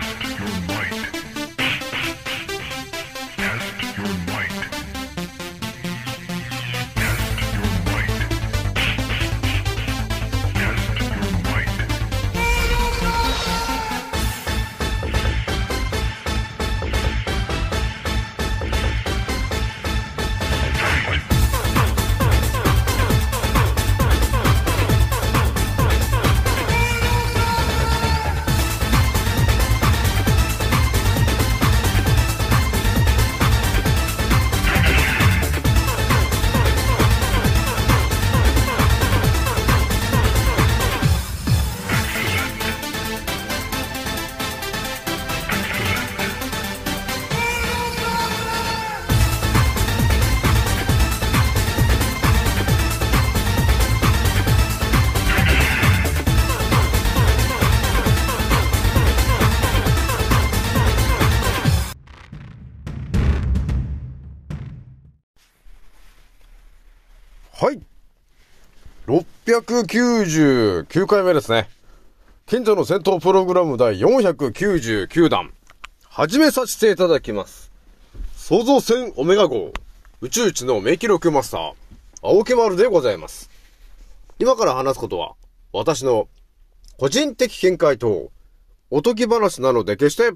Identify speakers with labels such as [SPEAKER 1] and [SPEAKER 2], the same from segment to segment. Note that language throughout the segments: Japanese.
[SPEAKER 1] Test your might.
[SPEAKER 2] 699回目ですね。近所の戦闘プログラム第499弾。始めさせていただきます。創造船オメガ号、宇宙一の名記録マスター、青木丸でございます。今から話すことは、私の個人的見解と、おとぎ話なので決して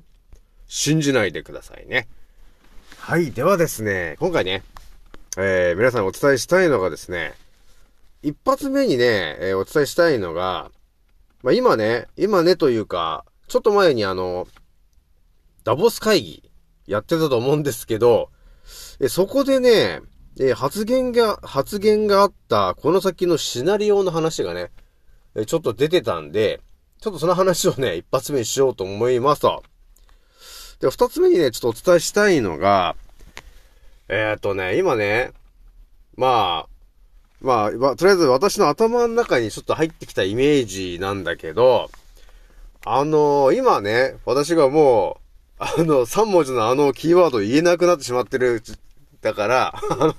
[SPEAKER 2] 信じないでくださいね。はい。ではですね、今回ね、えー、皆さんお伝えしたいのがですね、一発目にね、えーお伝えしたいのが、まあ、今ね、今ねというか、ちょっと前にあの、ダボス会議やってたと思うんですけど、えそこでね、え発言が、発言があった、この先のシナリオの話がね、えちょっと出てたんで、ちょっとその話をね、一発目にしようと思いますと。で、二つ目にね、ちょっとお伝えしたいのが、えー、っとね、今ね、まあ、まあ、まあとりあえず私の頭の中にちょっと入ってきたイメージなんだけど、あの今ね、私がもう、あの、3文字のあのキーワード言えなくなってしまってる、だから、あの、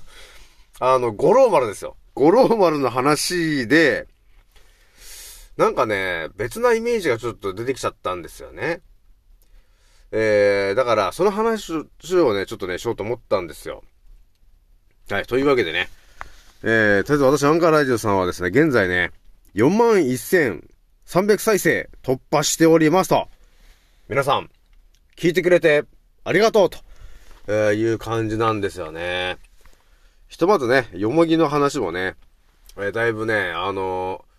[SPEAKER 2] あの、五郎丸ですよ。五郎丸の話で、なんかね、別なイメージがちょっと出てきちゃったんですよね。えー、だから、その話をね、ちょっとね、しようと思ったんですよ。はい、というわけでね、えー、とりあえず私、アンカーラジオさんはですね、現在ね、41,300再生突破しておりますと。皆さん、聞いてくれてありがとうと、えーいう感じなんですよね。ひとまずね、よもぎの話もね、えーだいぶね、あのー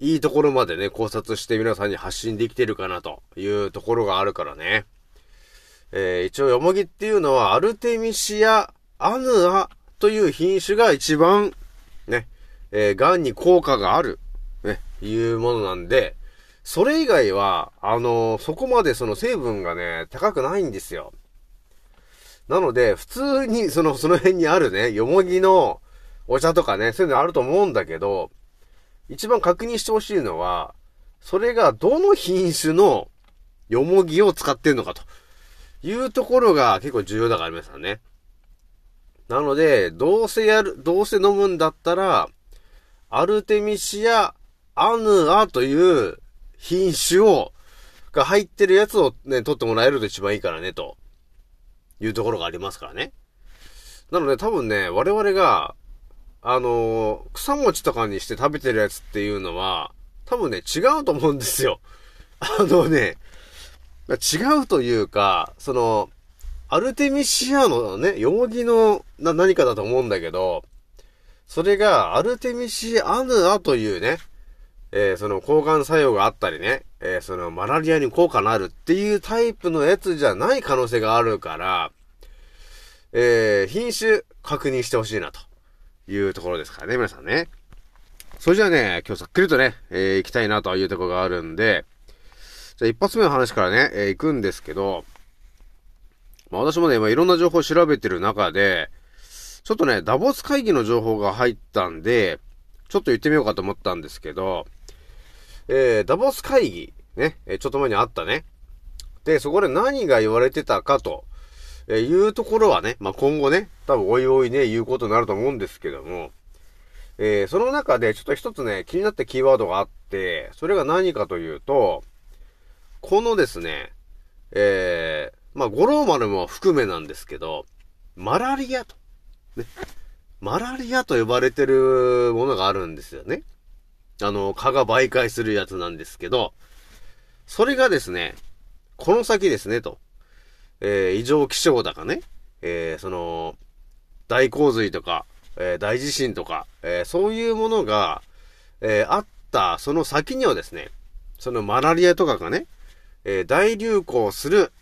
[SPEAKER 2] いいところまでね、考察して皆さんに発信できてるかなというところがあるからね。えー一応、よもぎっていうのは、アルテミシア・アヌアという品種が一番、ね、えー、癌に効果がある、ね、いうものなんで、それ以外は、あのーそこまでその成分がね、高くないんですよ。なので、普通に、その、その辺にあるね、よもぎのお茶とかね、そういうのあると思うんだけど、一番確認してほしいのは、それがどの品種のよもぎを使ってんのかというところが結構重要だから皆さんね。なので、どうせやる、どうせ飲むんだったら、アルテミシア・アヌアという品種を、が入ってるやつをね、取ってもらえると一番いいからね、というところがありますからね。なので多分ね、我々が、あのー草餅とかにして食べてるやつっていうのは、多分ね、違うと思うんですよ。あのね、違うというか、その、アルテミシアのね、よもぎのな何かだと思うんだけど、それがアルテミシアヌアというね、えーその抗がん作用があったりね、えーそのマラリアに効果のあるっていうタイプのやつじゃない可能性があるから、えー品種確認してほしいなというところですからね、皆さんね。それじゃあね、今日さっくりとね、えー行きたいなというところがあるんで、じゃあ一発目の話からね、えー行くんですけど、まあ私もね、今いろんな情報を調べてる中で、ちょっとね、ダボス会議の情報が入ったんで、ちょっと言ってみようかと思ったんですけど、えー、ダボス会議、ね、えちょっと前にあったね。で、そこで何が言われてたかと、えーいうところはね、まあ、今後ね、多分おいおいね、言うことになると思うんですけども、えーその中でちょっと一つね、気になったキーワードがあって、それが何かというと、このですね、えー、まあ、五郎丸も含めなんですけど、マラリアと、ね、マラリアと呼ばれてるものがあるんですよね。あの、蚊が媒介するやつなんですけど、それがですね、この先ですね、と。えー、異常気象だかね、えー、その、大洪水とか、えー、大地震とか、えー、そういうものが、えー、あったその先にはですね、そのマラリアとかがね、えー、大流行する、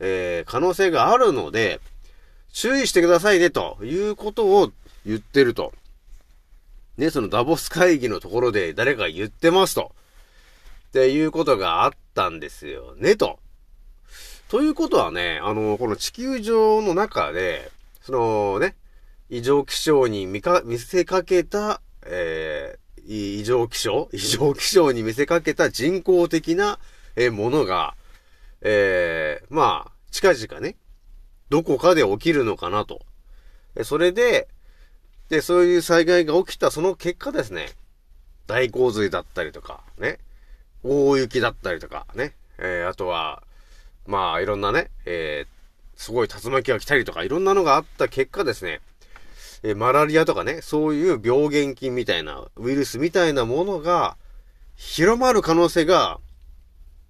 [SPEAKER 2] えー、可能性があるので、注意してくださいね、ということを言ってると。ね、そのダボス会議のところで誰か言ってますと。っていうことがあったんですよね、と。ということはね、あの、この地球上の中で、そのね、異常気象に見か、見せかけた、えー、異常気象？異常気象に見せかけた人工的な、え、ものが、えー、まあ、近々ね、どこかで起きるのかなと。それで、で、そういう災害が起きたその結果ですね、大洪水だったりとか、ね、大雪だったりとか、ね、えー、あとは、まあ、いろんなね、えー、すごい竜巻が来たりとか、いろんなのがあった結果ですね、えー、マラリアとかね、そういう病原菌みたいな、ウイルスみたいなものが、広まる可能性が、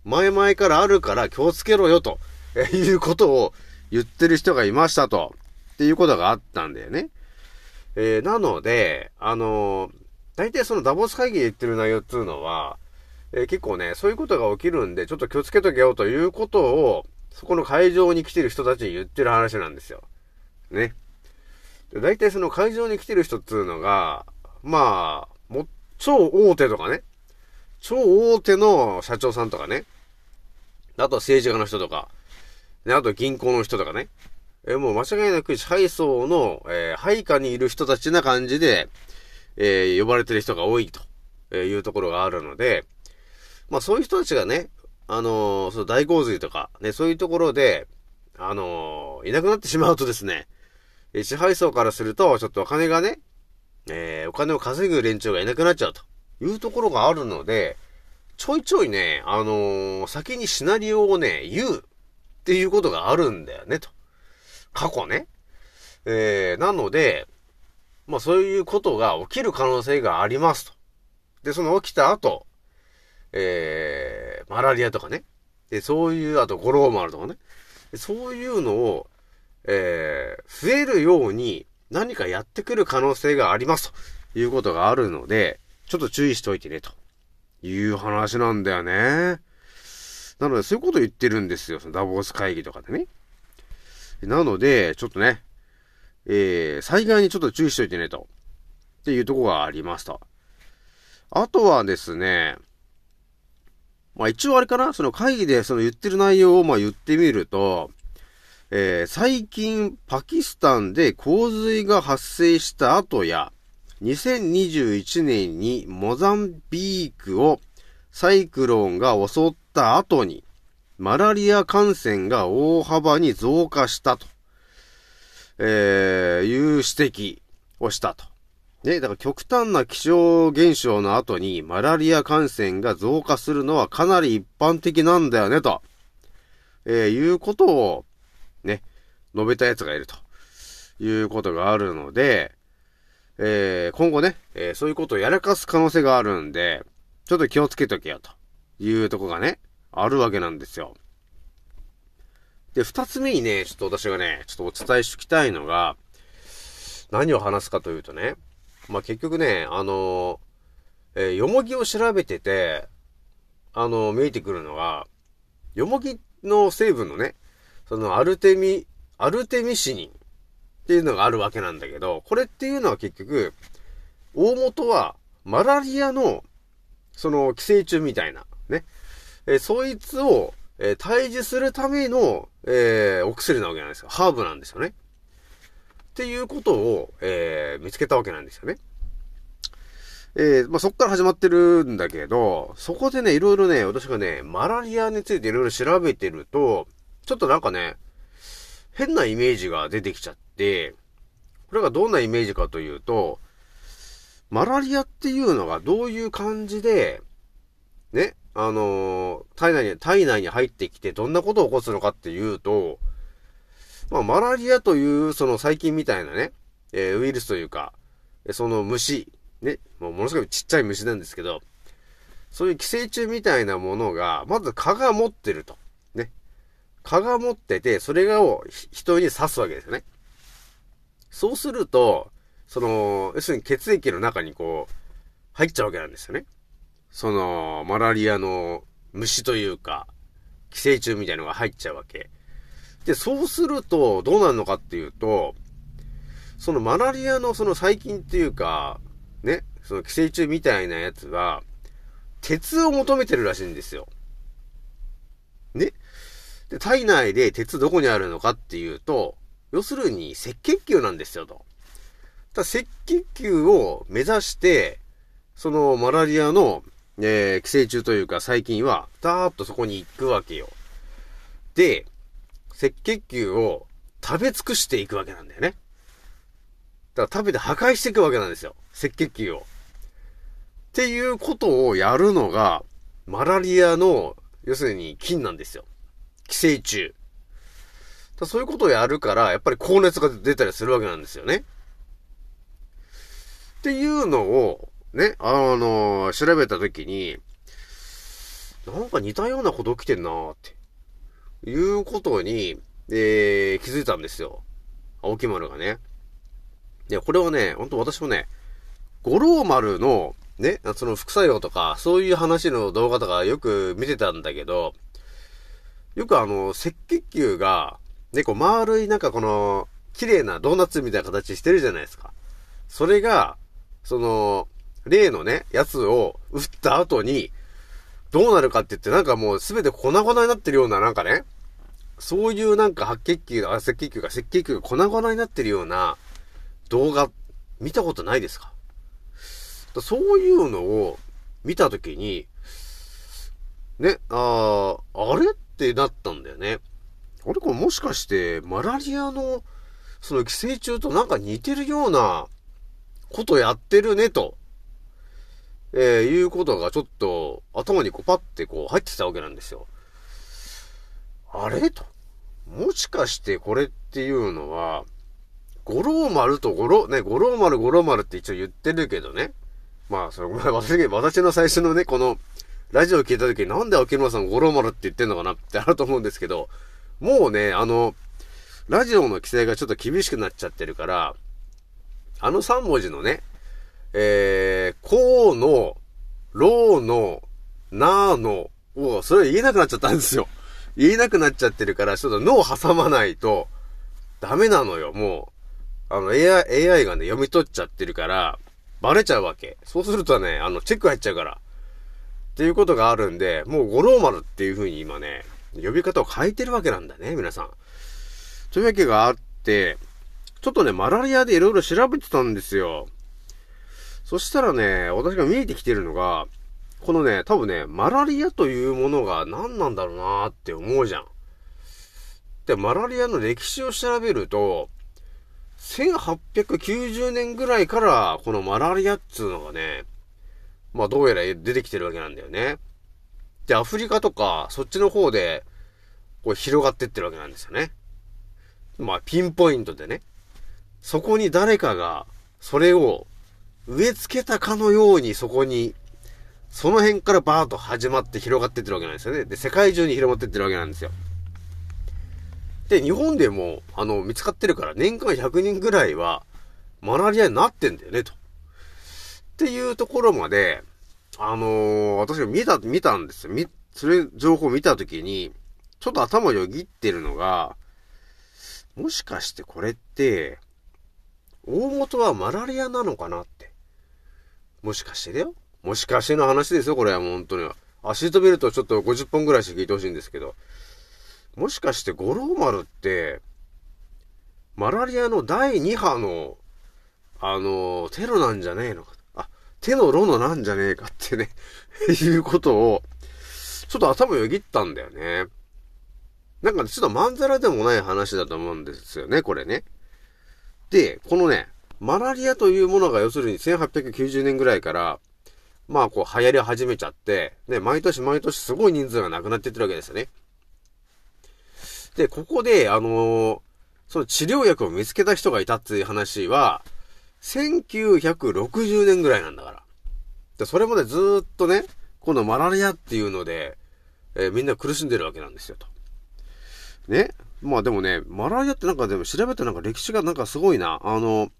[SPEAKER 2] 前々からあるから気をつけろよ、と、え、いうことを言ってる人がいましたと、っていうことがあったんだよね。えー、なので、あのー、大体そのダボス会議で言ってる内容っていうのは、えー、結構ね、そういうことが起きるんで、ちょっと気をつけとけよということを、そこの会場に来てる人たちに言ってる話なんですよ。ね。で大体その会場に来てる人っていうのが、まあ、も、超大手とかね、超大手の社長さんとかね、あとは政治家の人とか、ね、あと銀行の人とかね、え、もう間違いなく支配層の、えー、配下にいる人たちな感じで、えー、呼ばれてる人が多いというところがあるので、まあそういう人たちがね、あのー、その大洪水とか、ね、そういうところで、あのー、いなくなってしまうとですね、支配層からすると、ちょっとお金がね、えー、お金を稼ぐ連中がいなくなっちゃうというところがあるので、ちょいちょいね、あのー、先にシナリオをね、言うっていうことがあるんだよね、と。過去ね。えー、なので、まあそういうことが起きる可能性がありますと。で、その起きた後、えー、マラリアとかね。で、そういう、あと、ゴローマルとかね。そういうのを、えー、増えるように何かやってくる可能性がありますということがあるので、ちょっと注意しておいてね、という話なんだよね。なので、そういうこと言ってるんですよ。そのダボス会議とかでね。なので、ちょっとね、えー、災害にちょっと注意しといてね、と。っていうとこがありますと。あとはですね、まあ一応あれかなその会議でその言ってる内容をまあ言ってみると、えー、最近パキスタンで洪水が発生した後や、2021年にモザンビークをサイクロンが襲った後に、マラリア感染が大幅に増加したと、えー、いう指摘をしたと。ね、だから極端な気象現象の後にマラリア感染が増加するのはかなり一般的なんだよね、と、えー、いうことを、ね、述べた奴がいるということがあるので、えー、今後ね、えー、そういうことをやらかす可能性があるんで、ちょっと気をつけとけよというとこがね、あるわけなんですよ。で、二つ目にね、ちょっと私がね、ちょっとお伝えしておきたいのが、何を話すかというとね、まあ、結局ね、あのえー、よもぎを調べてて、あの見えてくるのが、よもぎの成分のね、そのアルテミ、アルテミシニンっていうのがあるわけなんだけど、これっていうのは結局、大元はマラリアの、その寄生虫みたいな、ね。え、そいつを、えー、退治するための、えー、お薬なわけなんですよ。ハーブなんですよね。っていうことを、えー、見つけたわけなんですよね。えー、まあ、そっから始まってるんだけど、そこでね、いろいろね、私がね、マラリアについていろいろ調べてると、ちょっとなんかね、変なイメージが出てきちゃって、これがどんなイメージかというと、マラリアっていうのがどういう感じで、ね、あのー体内に、体内に入ってきてどんなことを起こすのかっていうと、まあ、マラリアというその細菌みたいなね、えーウイルスというか、その虫、ね、もうものすごいちっちゃい虫なんですけど、そういう寄生虫みたいなものが、まず蚊が持ってると。ね。蚊が持ってて、それを人に刺すわけですよね。そうすると、その、要するに血液の中にこう、入っちゃうわけなんですよね。その、マラリアの虫というか、寄生虫みたいのが入っちゃうわけ。で、そうすると、どうなるのかっていうと、そのマラリアのその細菌っていうか、ね、その寄生虫みたいなやつは、鉄を求めてるらしいんですよ。ね。で、体内で鉄どこにあるのかっていうと、要するに赤血球なんですよと。だ赤血球を目指して、そのマラリアの、えー寄生虫というか細菌は、ダーッとそこに行くわけよ。で、赤血球を食べ尽くしていくわけなんだよね。だから食べて破壊していくわけなんですよ。赤血球を。っていうことをやるのが、マラリアの、要するに菌なんですよ。寄生虫。そういうことをやるから、やっぱり高熱が出たりするわけなんですよね。っていうのを、ね、あの調べたときに、なんか似たようなこと起きてんなーって。いうことに、えー、気づいたんですよ。青木丸がね。で、これはね、ほんと私もね、五郎丸の、ね、その副作用とか、そういう話の動画とかよく見てたんだけど、よくあの、赤血球が、ね、こう丸いなんかこの、綺麗なドーナツみたいな形してるじゃないですか。それが、その、例のね、やつを打った後に、どうなるかって言って、なんかもうすべて粉々になってるような、なんかね、そういうなんか白血球、あ、赤血球が赤血球が粉々になってるような動画、見たことないですか？そういうのを見たときに、ね、あーあれ？ってなったんだよね。あれこれもしかして、マラリアの、その寄生虫となんか似てるようなことやってるね、と。えー、いうことがちょっと頭にこうパッてこう入ってたわけなんですよ。あれと。もしかしてこれっていうのは、五郎丸と五郎、ね、五郎丸五郎丸って一応言ってるけどね。まあ、それ、私、私の最初のね、この、ラジオを聞いた時になんで秋村さん五郎丸って言ってんのかなってあると思うんですけど、もうね、あの、ラジオの規制がちょっと厳しくなっちゃってるから、あの3文字のね、えー、こうの、ろうの、なーの、を、それ言えなくなっちゃったんですよ。言えなくなっちゃってるから、ちょっと脳挟まないと、ダメなのよ、もう。あの、AI、AI がね、読み取っちゃってるから、バレちゃうわけ。そうするとね、あの、チェック入っちゃうから。っていうことがあるんで、もう五郎丸っていう風に今ね、呼び方を変えてるわけなんだね、皆さん。というわけがあって、ちょっとね、マラリアでいろいろ調べてたんですよ。そしたらね、私が見えてきてるのが、このね、多分ね、マラリアというものが何なんだろうなーって思うじゃん。で、マラリアの歴史を調べると、1890年ぐらいから、このマラリアっつうのがね、まあどうやら出てきてるわけなんだよね。で、アフリカとか、そっちの方で、こう広がってってるわけなんですよね。まあピンポイントでね。そこに誰かが、それを植え付けたかのようにそこに、その辺からバーッと始まって広がってってるわけなんですよね。で、世界中に広まってってるわけなんですよ。で、日本でも、あの、見つかってるから、年間100人ぐらいは、マラリアになってんだよね、と。っていうところまで、あのー私が見た、見たんですよ。み、それ、情報見たときに、ちょっと頭よぎってるのが、もしかしてこれって、大元はマラリアなのかなって。もしかしてだよ。もしかしての話ですよ、これはもう本当に。あ、シートベルトちょっと50本ぐらいして聞いてほしいんですけど。もしかして五郎丸って、マラリアの第2波の、あの、テロなんじゃねえのか。手のロのなんじゃねえかってね、いうことを、ちょっと頭よぎったんだよね。なんかちょっとまんざらでもない話だと思うんですよね、これね。で、このね、マラリアというものが要するに1890年ぐらいから、まあこう流行り始めちゃって、ね、毎年毎年すごい人数が亡くなってってるわけですよね。で、ここで、あのーその治療薬を見つけた人がいたっていう話は、1960年ぐらいなんだから。で、それまでずっとね、このマラリアっていうので、えーみんな苦しんでるわけなんですよ、と。ね。まあでもね、マラリアってなんかでも調べてなんか歴史がなんかすごいな。あの、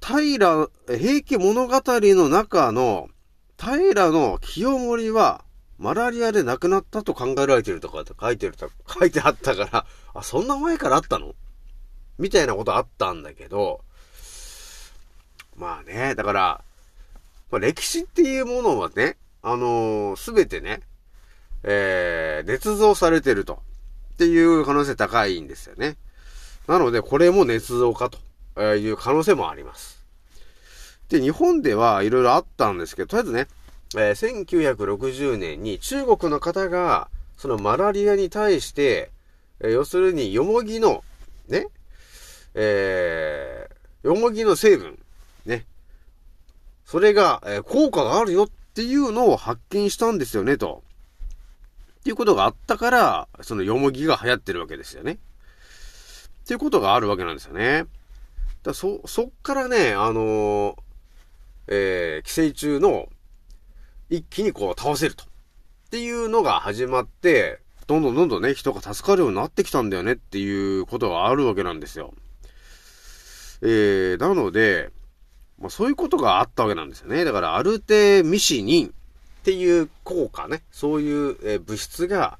[SPEAKER 2] 平、平家物語の中の、平の清盛は、マラリアで亡くなったと考えられてるとかって書いてると、書いてあったから、あ、そんな前からあったの？みたいなことあったんだけど、まあね、だから、まあ、歴史っていうものはね、あのすべてね、えー、捏造されてると。っていう可能性高いんですよね。なので、これも捏造かという可能性もあります。で、日本ではいろいろあったんですけど、とりあえずね、えー1960年に中国の方が、そのマラリアに対して、えー要するに、よもぎの、ね、えー、よもぎの成分、ね、それが、えー効果があるよっていうのを発見したんですよね、と。っていうことがあったから、そのよもぎが流行ってるわけですよね。っていうことがあるわけなんですよね。だそ、そっからね、あのーえー寄生虫の一気にこう倒せると。っていうのが始まって、どんどんどんどんね、人が助かるようになってきたんだよねっていうことがあるわけなんですよ。えー、なので、まあそういうことがあったわけなんですよね。だから、アルテミシニンっていう効果ね、そういう、え物質が、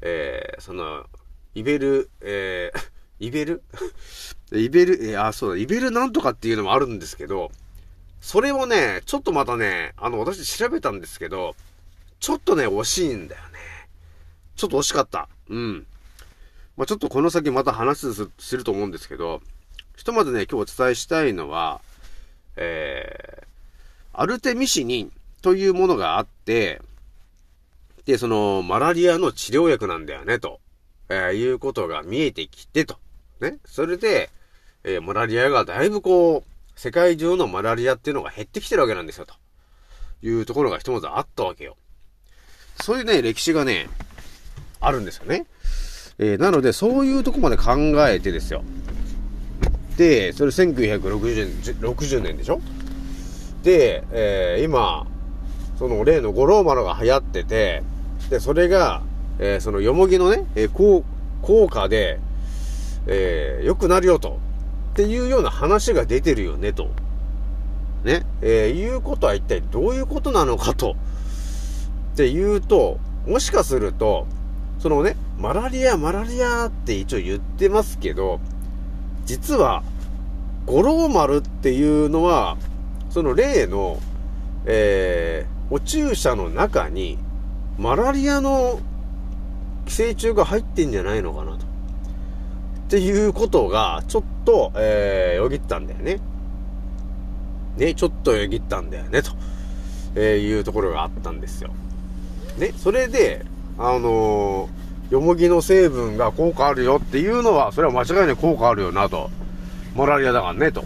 [SPEAKER 2] えー、その、イベル、えー、イベル？イベル、えーあ、そうだ、イベルなんとかっていうのもあるんですけど、それをね、ちょっとまたね、あの、私調べたんですけど、ちょっとね、惜しいんだよね。ちょっと惜しかった。うん。まあ、ちょっとこの先また話すすると思うんですけど、ひとまずね、今日お伝えしたいのは、えー、アルテミシニンというものがあって、で、その、マラリアの治療薬なんだよね、と、えーいうことが見えてきてと。ね。それで、えーマラリアがだいぶこう、世界中のマラリアっていうのが減ってきてるわけなんですよ、というところがひとまずあったわけよ。そういうね、歴史がね、あるんですよね。えーなので、そういうとこまで考えてですよ。で、それ1960年、60年でしょ？で、えー今、その例の五郎丸が流行ってて、で、それが、えーそのよもぎのね、えー効効果で、えー良くなるよと。っていうような話が出てるよね、と。ね？えーいうことは一体どういうことなのかと。っていうと、もしかすると、そのね、マラリア、マラリアって一応言ってますけど、実は、五郎丸っていうのは、その例の、えー、お注射の中に、マラリアの寄生虫が入ってんじゃないのかなと。っていうことが、ちょっと、えー、よぎったんだよね。ね、ちょっとよぎったんだよね、と、えーいうところがあったんですよ。ね、それで、あのー、よもぎの成分が効果あるよっていうのは、それは間違いない効果あるよなと。マラリアだからね、と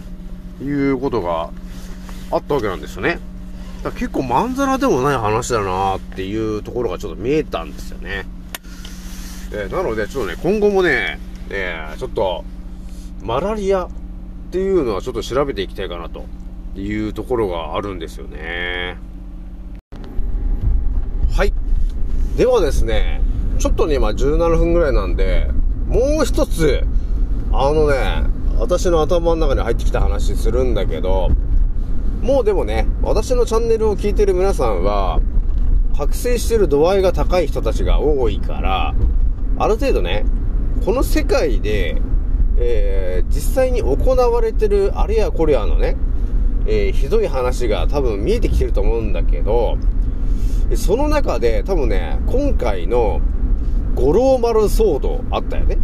[SPEAKER 2] いうことがあったわけなんですよね。だ結構まんざらでもない話だなっていうところがちょっと見えたんですよね。えーなので、ちょっとね、今後もね、えーちょっと、マラリアっていうのはちょっと調べていきたいかなというところがあるんですよね。はい。ではですね、ちょっとね、今17分ぐらいなんで、もう一つ、あのね、私の頭の中に入ってきた話するんだけど、もうでもね、私のチャンネルを聞いてる皆さんは、覚醒してる度合いが高い人たちが多いから、ある程度ね、この世界で、えー実際に行われてるあれやこれやのね、えーひどい話が多分見えてきてると思うんだけど、その中で多分ね、今回の五郎丸騒動あったよね。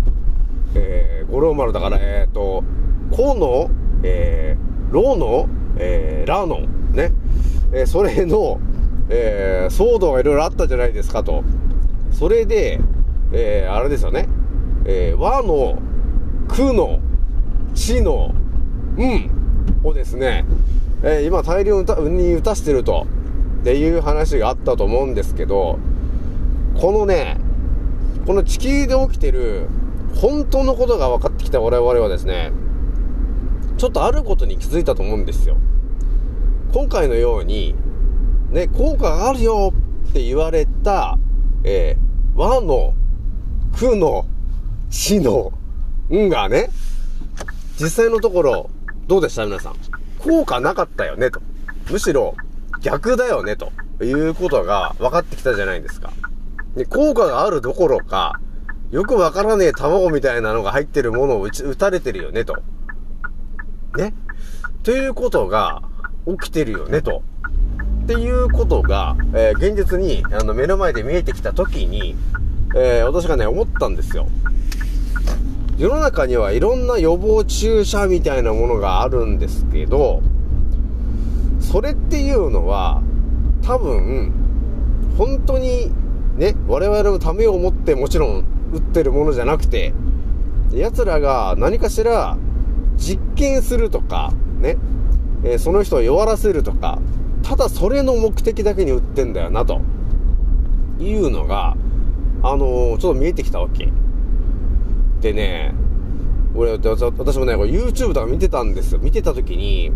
[SPEAKER 2] えー、五郎丸だから、えっ、と、河野、えー、ロの、えー、ラの、ね。えーそれの、えー騒動がいろいろあったじゃないですかと。それで、えーあれですよね。えー和の、くの、ちの、うんをですね、えー今大量に打たしてると、っていう話があったと思うんですけど、このね、この地球で起きてる本当のことが分かってきた我々はですね、ちょっとあることに気づいたと思うんですよ。今回のように、ね、効果があるよって言われた、えー和の、苦の、死の、んがね、実際のところ、どうでした？皆さん。効果なかったよねと。むしろ、逆だよねということが分かってきたじゃないですか。で、効果があるどころか、よくわからねえ卵みたいなのが入ってるものを打、たれてるよねと。ね。ということが起きてるよねと。っていうことが、えー現実に、あの、目の前で見えてきた時に、えー私がね、思ったんですよ。世の中にはいろんな予防注射みたいなものがあるんですけど、それっていうのは、多分、本当に、ね、我々のためを思ってもちろん打ってるものじゃなくて、奴らが何かしら実験するとか、ね、えーその人を弱らせるとか、ただそれの目的だけに打ってんだよな、というのが、あのーちょっと見えてきたわけ。でね、俺、私もね、YouTube とか見てたんですよ。見てた時に、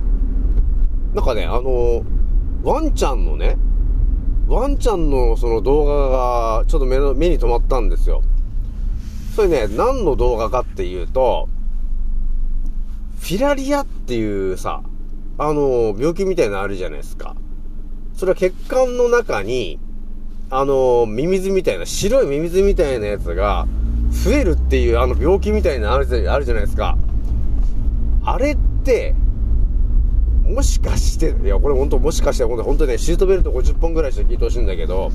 [SPEAKER 2] なんかね、あのーワンちゃんのね、ワンちゃんのその動画がちょっと目の目に留まったんですよ。それね、何の動画かっていうと、フィラリアっていうさ、あの、病気みたいなのあるじゃないですか。それは血管の中に、あの、ミミズみたいな、白いミミズみたいなやつが増えるっていうあの病気みたいなのあるあるじゃないですか。あれって、もしかして、いや、これ本当もしかして、本当本当ね、シートベルト50本ぐらいして聞いてほしいんだけど、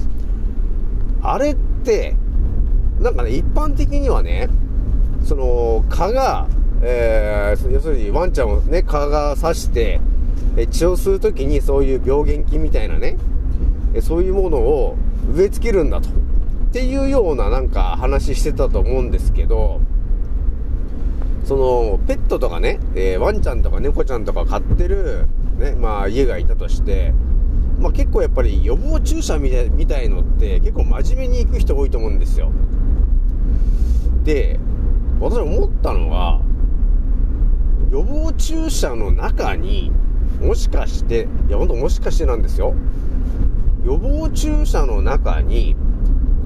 [SPEAKER 2] あれって、なんかね、一般的にはね、その、蚊が、えー、要するにワンちゃんをね、蚊が刺して、血を吸うときにそういう病原菌みたいなね、そういうものを植え付けるんだと。っていうようななんか話してたと思うんですけど、その、ペットとかね、えーワンちゃんとか猫ちゃんとか飼ってる、ね、まあ家がいたとして、まあ結構やっぱり予防注射みたいみたいのって結構真面目に行く人多いと思うんですよ。で、私思ったのが、予防注射の中に、もしかして、いやほんともしかしてなんですよ。予防注射の中に、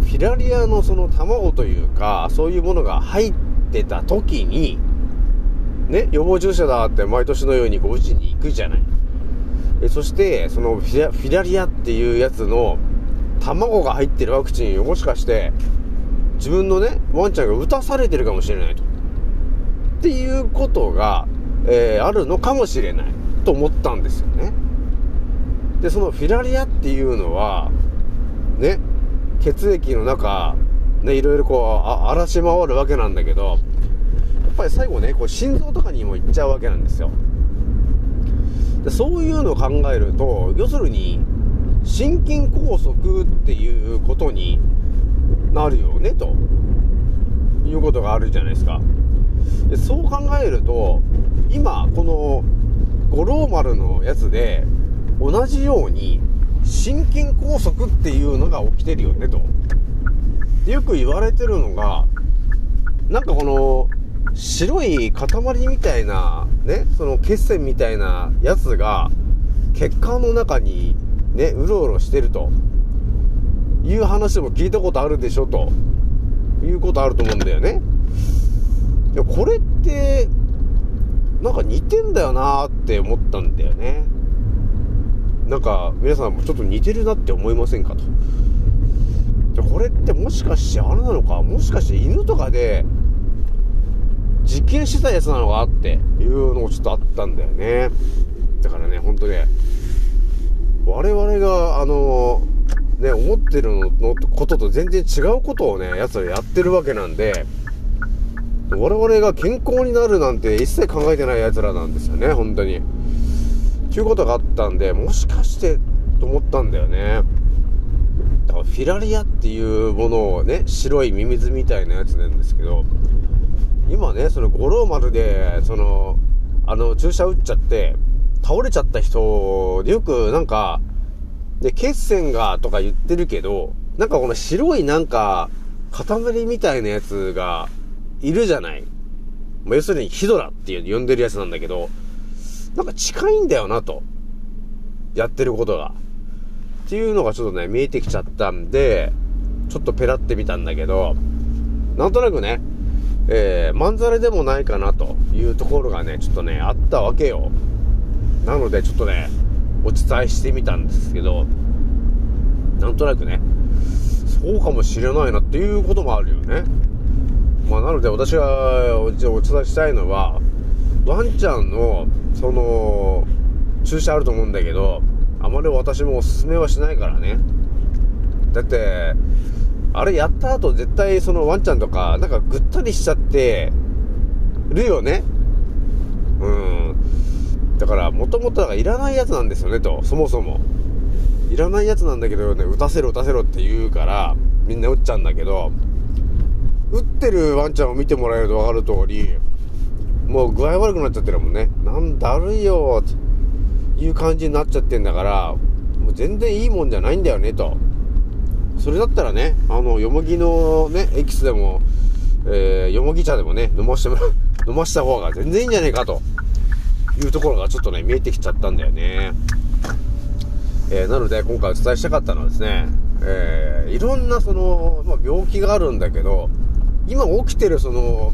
[SPEAKER 2] フィラリアのその卵というか、そういうものが入ってた時に、ね、予防注射だって毎年のようにご自身に行くじゃない。えそして、そのフィラリアっていうやつの卵が入ってるワクチンをもしかして、自分のね、ワンちゃんが打たされてるかもしれないと。っていうことが、えーあるのかもしれないと思ったんですよね。で、そのフィラリアっていうのは、ね、血液の中、ね、いろいろこう、荒らし回るわけなんだけど、ぱり最後ね、こう心臓とかにも行っちゃうわけなんですよ。でそういうのを考えると、要するに、心筋梗塞っていうことになるよね、ということがあるじゃないですか。でそう考えると、今、この、五郎丸のやつで、同じように、心筋梗塞っていうのが起きてるよね、と。よく言われてるのが、なんかこの、白い塊みたいな、ね、その血栓みたいなやつが、血管の中に、ね、うろうろしてると。いう話も聞いたことあるでしょ、と。いうことあると思うんだよね。いや、これって、なんか似てんだよなって思ったんだよね。なんか、皆さんもちょっと似てるなって思いませんかと。これってもしかしてあれなのか？もしかして犬とかで実験してたやつなのかっていうのもちょっとあったんだよね。だからね、ほんとね、我々が、あの、ね、思ってるののことと全然違うことをね、奴らやってるわけなんで、我々が健康になるなんて一切考えてない奴らなんですよね、本当に。ということがあったんで、もしかしてと思ったんだよね。だからフィラリアっていうものをね、白いミミズみたいなやつなんですけど、今ね、その五郎丸で、その、あの、注射打っちゃって、倒れちゃった人でよくなんか、で、血栓がとか言ってるけど、なんかこの白いなんか、塊みたいなやつがいるじゃない。まあ、要するにヒドラっていう呼んでるやつなんだけど、なんか近いんだよなと。やってることが。っていうのがちょっとね、見えてきちゃったんで、ちょっとペラってみたんだけど、なんとなくね、えー、まんざらでもないかなというところがね、ちょっとね、あったわけよ。なので、ちょっとね、お伝えしてみたんですけど、なんとなくね、そうかもしれないなっていうこともあるよね。まあ、なので私がお伝えしたいのは、ワンちゃんの、その、注射あると思うんだけど、あまり私もおすすめはしないからね。だって、あれやった後絶対そのワンちゃんとか、なんかぐったりしちゃってるよね。うん。だから、もともといらないやつなんですよね、と、そもそも。いらないやつなんだけどね、打たせろ打たせろって言うから、みんな打っちゃうんだけど、打ってるワンちゃんを見てもらえると分かる通り、もう具合悪くなっちゃってるもんね。なんだるいよ、という感じになっちゃってんだから、もう全然いいもんじゃないんだよね、と。それだったらね、あの、よもぎのね、エキスでも、えー、よもぎ茶でもね、飲ましてもら、飲ました方が全然いいんじゃねえかと。いうところがちょっとね、見えてきちゃったんだよね。えー、なので今回お伝えしたかったのはですね、えー、いろんなその、まあ、病気があるんだけど、今起きてるその、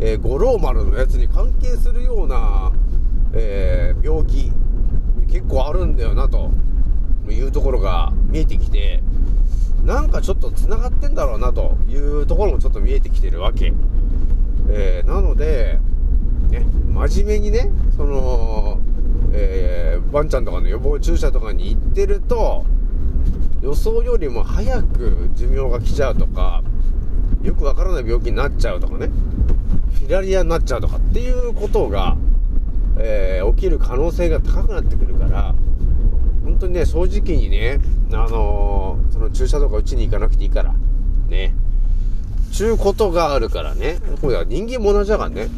[SPEAKER 2] えー、五郎丸のやつに関係するような、えー、病気、結構あるんだよな、というところが見えてきて、なんかちょっと繋がってんだろうな、というところもちょっと見えてきてるわけ。えー、なので、ね、真面目にね、その、えー、ワンちゃんとかの予防注射とかに行ってると、予想よりも早く寿命が来ちゃうとか、よくわからない病気になっちゃうとかね、フィラリアになっちゃうとかっていうことが、えー、起きる可能性が高くなってくるから、本当にね、正直にね、あのー、その注射とか打ちに行かなくていいから、ね、ちゅうことがあるからね、これ人間も同じだからね、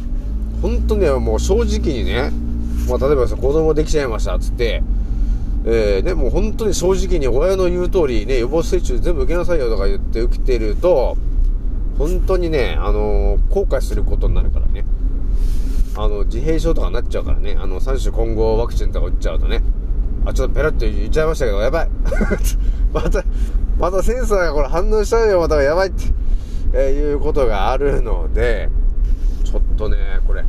[SPEAKER 2] 本当ね、もう正直にね、まあ、例えばさ、子供できちゃいました、つって、えー、ね、もう本当に正直に親の言う通りね、予防接種全部受けなさいよとか言って受けてると、本当にね、あのー、後悔することになるからね。あの、自閉症とかになっちゃうからね。あの、三種混合ワクチンとか打っちゃうとね。あ、ちょっとペラッと言っちゃいましたけど、やばい。また、またセンサーがこれ反応しちゃうよ、またやばいって、えー、いうことがあるので、ちょっとね、これ、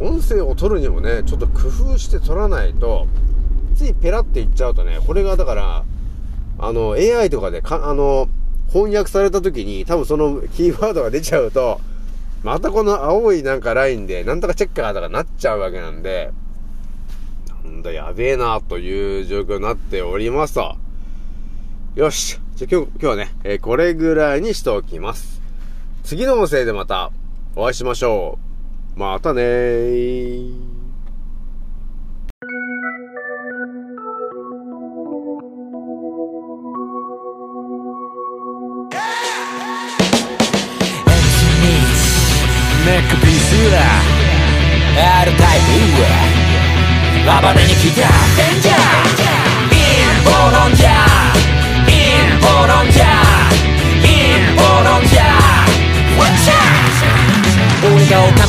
[SPEAKER 2] 音声を取るにもね、ちょっと工夫して取らないと、ついペラって言っちゃうとね、これがだから、あの、AI とかでか、あの、翻訳された時に、多分そのキーワードが出ちゃうと、またこの青いなんかラインで、なんとかチェッカーとかなっちゃうわけなんで、だ、やべえな、という状況になっておりますと。よし。じゃ、今日、今日はね、えー、これぐらいにしておきます。次の音声でまたお会いしましょう。またねー。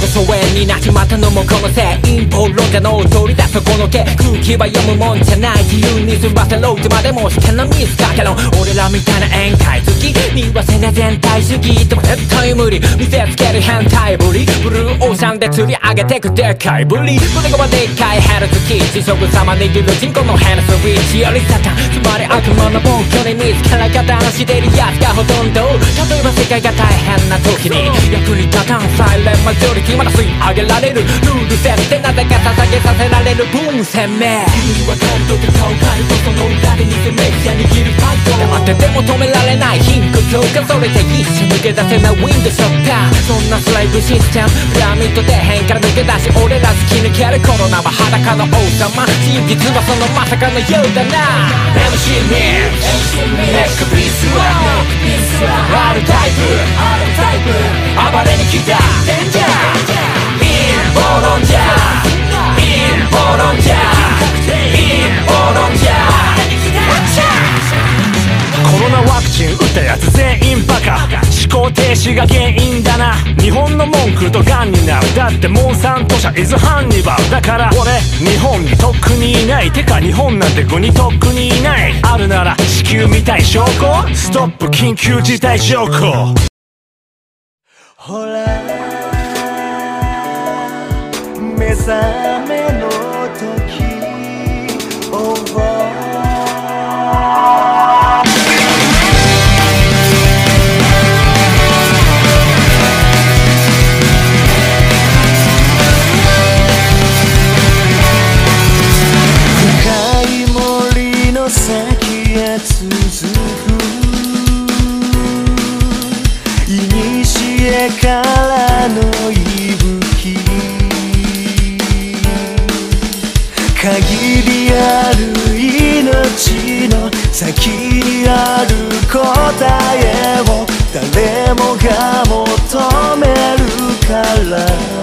[SPEAKER 3] 俺が丘の疎遠になっちまったの。もこのせい陰謀論家の取り出すこの毛空気は読むもんじゃない自由に済ませろってまでもしてのミスかけろ俺らみたいな宴会好き見忘れ全体主義でも絶対無理見せつける変態ぶりブルーオーシャンで釣り上げてくでかいぶり胸がでっかいヘルツキー地食様握る人口のヘルスウィッチよりサタンつまり悪魔の暴挙に自ら加担してるやつがほとんど例えば世界が大変な時に役に立たんサイレンマジョリティまだ吸い上げられるルール設定なぜか捧げさせられるブーム鮮明君は感動で顔変えるとその裏で偽メディア握るファイト黙ってても止められない貧困強化それで一瞬抜け出せないウィンドショッターそんなスライブシステムピラミッド底辺から抜け出し俺ら突き抜けるコロナは裸の王様真実はそのまさかのようだな MC ミックスネックピースは R タイプ暴れに来たデンジャー
[SPEAKER 1] 思考停止が原因だな。日本の文句とガンになる。だってモンサント社イズハンニバル。だから俺日本にとっくにいないてか日本なんて国とっくにいない。あるなら地球みたい証拠。ストップ緊急事態証拠。ほら。目覚
[SPEAKER 4] 先にある答えを誰もが求めるから。